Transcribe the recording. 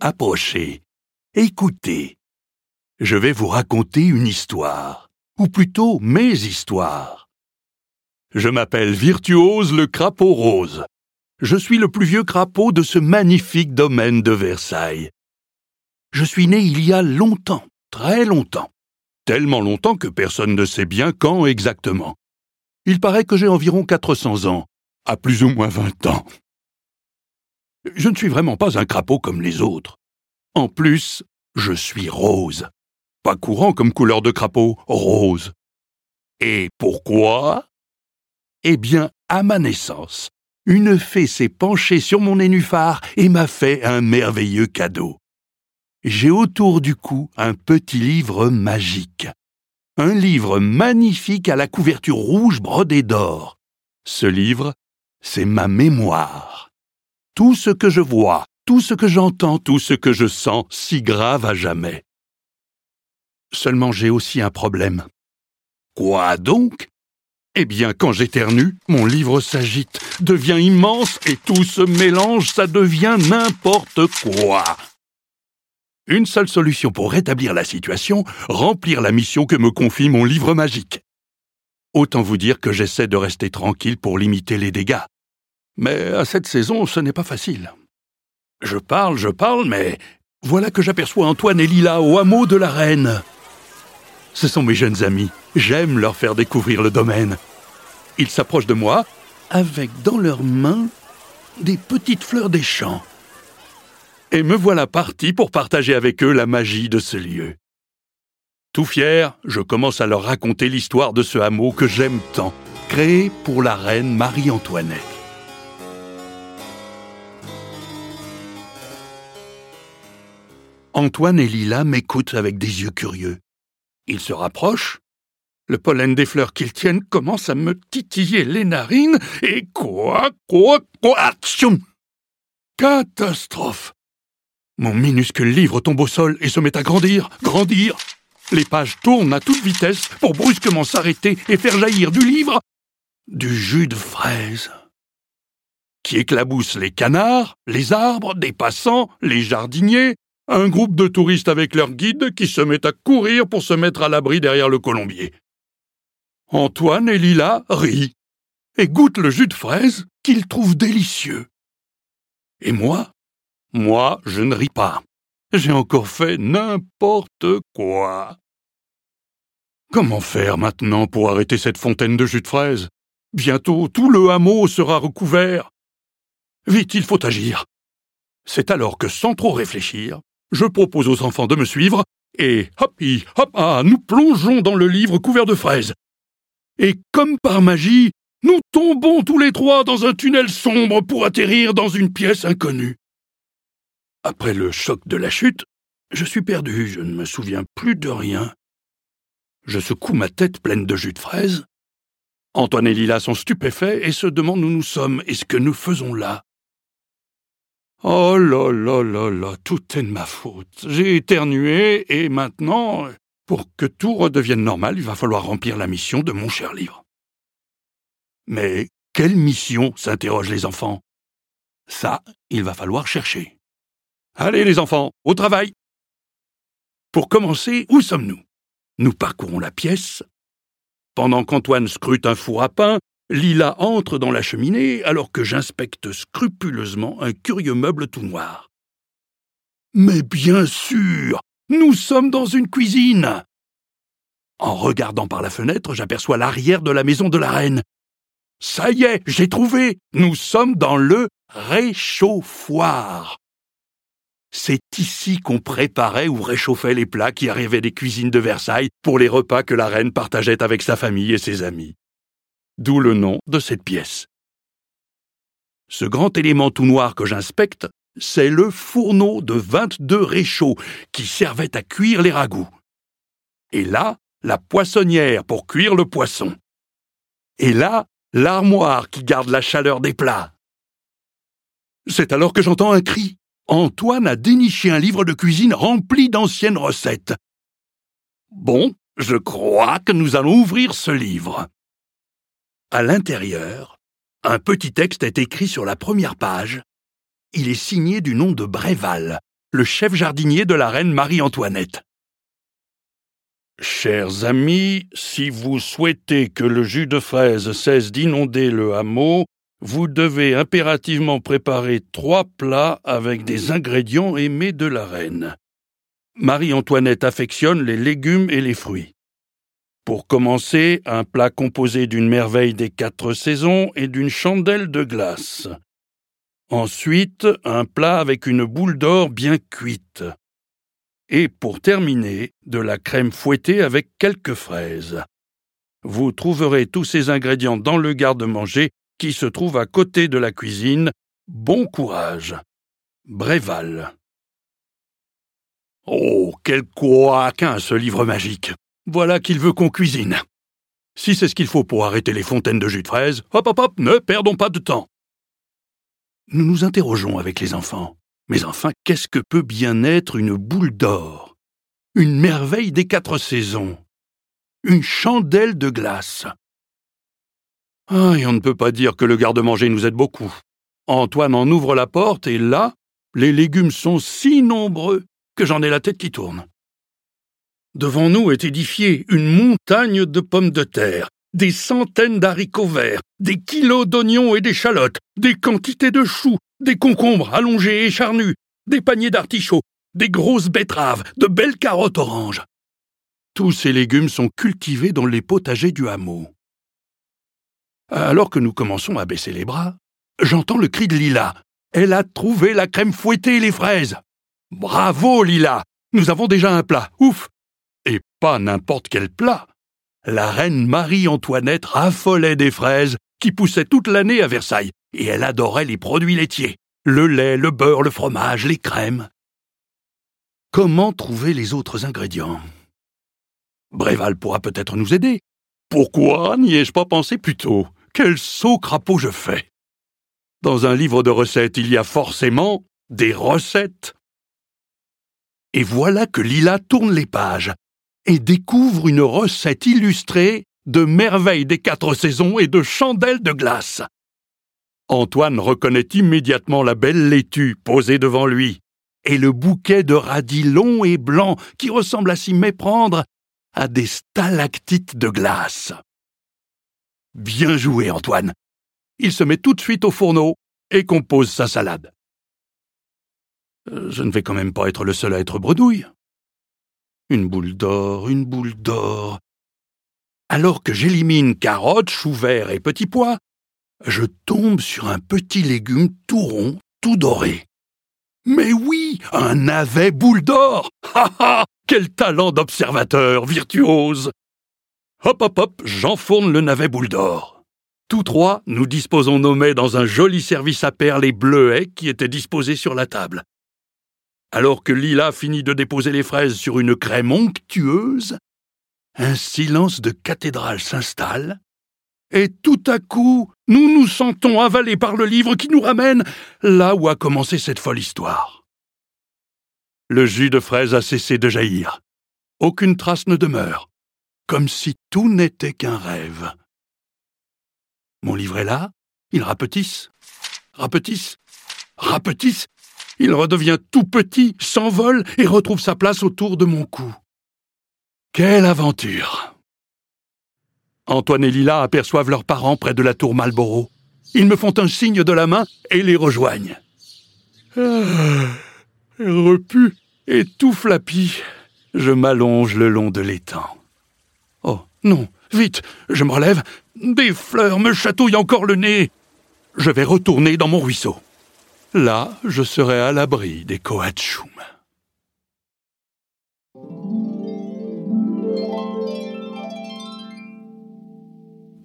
Approchez, écoutez. Je vais vous raconter une histoire, ou plutôt mes histoires. Je m'appelle Virtuose le crapaud rose. Je suis le plus vieux crapaud de ce magnifique domaine de Versailles. Je suis né il y a longtemps, très longtemps. Tellement longtemps que personne ne sait bien quand exactement. Il paraît que j'ai environ 400 ans, à plus ou moins 20 ans. Je ne suis vraiment pas un crapaud comme les autres. En plus, je suis rose. Pas courant comme couleur de crapaud, rose. Et pourquoi? Eh bien, à ma naissance, une fée s'est penchée sur mon nénuphar et m'a fait un merveilleux cadeau. J'ai autour du cou un petit livre magique. Un livre magnifique à la couverture rouge brodée d'or. Ce livre, c'est ma mémoire tout ce que je vois, tout ce que j'entends, tout ce que je sens, si grave à jamais. Seulement j'ai aussi un problème. Quoi donc? Eh bien, quand j'éternue, mon livre s'agite, devient immense et tout se mélange, ça devient n'importe quoi. Une seule solution pour rétablir la situation, remplir la mission que me confie mon livre magique. Autant vous dire que j'essaie de rester tranquille pour limiter les dégâts. Mais à cette saison, ce n'est pas facile. Je parle, je parle, mais voilà que j'aperçois Antoine et Lila au hameau de la reine. Ce sont mes jeunes amis. J'aime leur faire découvrir le domaine. Ils s'approchent de moi avec dans leurs mains des petites fleurs des champs. Et me voilà parti pour partager avec eux la magie de ce lieu. Tout fier, je commence à leur raconter l'histoire de ce hameau que j'aime tant, créé pour la reine Marie-Antoinette. Antoine et Lila m'écoutent avec des yeux curieux. Ils se rapprochent. Le pollen des fleurs qu'ils tiennent commence à me titiller les narines et quoi, quoi, quoi, action Catastrophe Mon minuscule livre tombe au sol et se met à grandir, grandir. Les pages tournent à toute vitesse pour brusquement s'arrêter et faire jaillir du livre du jus de fraise qui éclabousse les canards, les arbres, des passants, les jardiniers, un groupe de touristes avec leur guide qui se met à courir pour se mettre à l'abri derrière le colombier. Antoine et Lila rient et goûtent le jus de fraise qu'ils trouvent délicieux. Et moi, moi, je ne ris pas. J'ai encore fait n'importe quoi. Comment faire maintenant pour arrêter cette fontaine de jus de fraise? Bientôt tout le hameau sera recouvert. Vite, il faut agir. C'est alors que, sans trop réfléchir, je propose aux enfants de me suivre, et hop, hop, ah, nous plongeons dans le livre couvert de fraises. Et comme par magie, nous tombons tous les trois dans un tunnel sombre pour atterrir dans une pièce inconnue. Après le choc de la chute, je suis perdu, je ne me souviens plus de rien. Je secoue ma tête pleine de jus de fraises. Antoine et Lila sont stupéfaits et se demandent où nous sommes et ce que nous faisons là. Oh là là là là, tout est de ma faute. J'ai éternué et maintenant, pour que tout redevienne normal, il va falloir remplir la mission de mon cher livre. Mais quelle mission s'interrogent les enfants. Ça, il va falloir chercher. Allez les enfants, au travail. Pour commencer, où sommes-nous? Nous parcourons la pièce. Pendant qu'Antoine scrute un four à pain, Lila entre dans la cheminée alors que j'inspecte scrupuleusement un curieux meuble tout noir. Mais bien sûr, nous sommes dans une cuisine. En regardant par la fenêtre, j'aperçois l'arrière de la maison de la reine. Ça y est, j'ai trouvé. Nous sommes dans le réchauffoir. C'est ici qu'on préparait ou réchauffait les plats qui arrivaient des cuisines de Versailles pour les repas que la reine partageait avec sa famille et ses amis d'où le nom de cette pièce. Ce grand élément tout noir que j'inspecte, c'est le fourneau de 22 réchauds qui servait à cuire les ragoûts. Et là, la poissonnière pour cuire le poisson. Et là, l'armoire qui garde la chaleur des plats. C'est alors que j'entends un cri. Antoine a déniché un livre de cuisine rempli d'anciennes recettes. Bon, je crois que nous allons ouvrir ce livre. À l'intérieur, Un petit texte est écrit sur la première page. Il est signé du nom de Bréval, le chef jardinier de la reine Marie-Antoinette. Chers amis, si vous souhaitez que le jus de fraise cesse d'inonder le hameau, vous devez impérativement préparer trois plats avec des ingrédients aimés de la reine. Marie-Antoinette affectionne les légumes et les fruits. Pour commencer, un plat composé d'une merveille des quatre saisons et d'une chandelle de glace. Ensuite, un plat avec une boule d'or bien cuite. Et pour terminer, de la crème fouettée avec quelques fraises. Vous trouverez tous ces ingrédients dans le garde-manger qui se trouve à côté de la cuisine. Bon courage. Bréval. Oh, quel couaquin ce livre magique. Voilà qu'il veut qu'on cuisine. Si c'est ce qu'il faut pour arrêter les fontaines de jus de fraise, hop hop hop, ne perdons pas de temps. Nous nous interrogeons avec les enfants. Mais enfin, qu'est-ce que peut bien être une boule d'or? Une merveille des quatre saisons Une chandelle de glace ah, et on ne peut pas dire que le garde-manger nous aide beaucoup. Antoine en ouvre la porte et là, les légumes sont si nombreux que j'en ai la tête qui tourne. Devant nous est édifiée une montagne de pommes de terre, des centaines d'haricots verts, des kilos d'oignons et d'échalotes, des quantités de choux, des concombres allongés et charnus, des paniers d'artichauts, des grosses betteraves, de belles carottes oranges. Tous ces légumes sont cultivés dans les potagers du hameau. Alors que nous commençons à baisser les bras, j'entends le cri de Lila. Elle a trouvé la crème fouettée et les fraises. Bravo, Lila. Nous avons déjà un plat. Ouf. Et pas n'importe quel plat. La reine Marie-Antoinette raffolait des fraises qui poussaient toute l'année à Versailles, et elle adorait les produits laitiers. Le lait, le beurre, le fromage, les crèmes. Comment trouver les autres ingrédients? Bréval pourra peut-être nous aider. Pourquoi? N'y ai-je pas pensé plus tôt? Quel saut crapaud je fais Dans un livre de recettes, il y a forcément des recettes. Et voilà que Lila tourne les pages et découvre une recette illustrée de merveilles des quatre saisons et de chandelles de glace. Antoine reconnaît immédiatement la belle laitue posée devant lui, et le bouquet de radis longs et blancs qui ressemble à s'y méprendre à des stalactites de glace. Bien joué, Antoine. Il se met tout de suite au fourneau et compose sa salade. Euh, je ne vais quand même pas être le seul à être bredouille. Une boule d'or, une boule d'or. Alors que j'élimine carottes, choux verts et petits pois, je tombe sur un petit légume tout rond, tout doré. Mais oui, un navet boule d'or Ha ha Quel talent d'observateur, virtuose Hop hop hop, j'enfourne le navet boule d'or. Tous trois, nous disposons nos mets dans un joli service à perles et bleuets qui était disposé sur la table. Alors que Lila finit de déposer les fraises sur une crème onctueuse, un silence de cathédrale s'installe, et tout à coup, nous nous sentons avalés par le livre qui nous ramène là où a commencé cette folle histoire. Le jus de fraise a cessé de jaillir. Aucune trace ne demeure comme si tout n'était qu'un rêve. Mon livre est là, il rapetisse, rapetisse, rapetisse, il redevient tout petit, s'envole et retrouve sa place autour de mon cou. Quelle aventure Antoine et Lila aperçoivent leurs parents près de la tour Malboro. Ils me font un signe de la main et les rejoignent. Ah, repu et tout flappis, je m'allonge le long de l'étang. Non, vite, je me relève. Des fleurs me chatouillent encore le nez. Je vais retourner dans mon ruisseau. Là, je serai à l'abri des Coatchoum.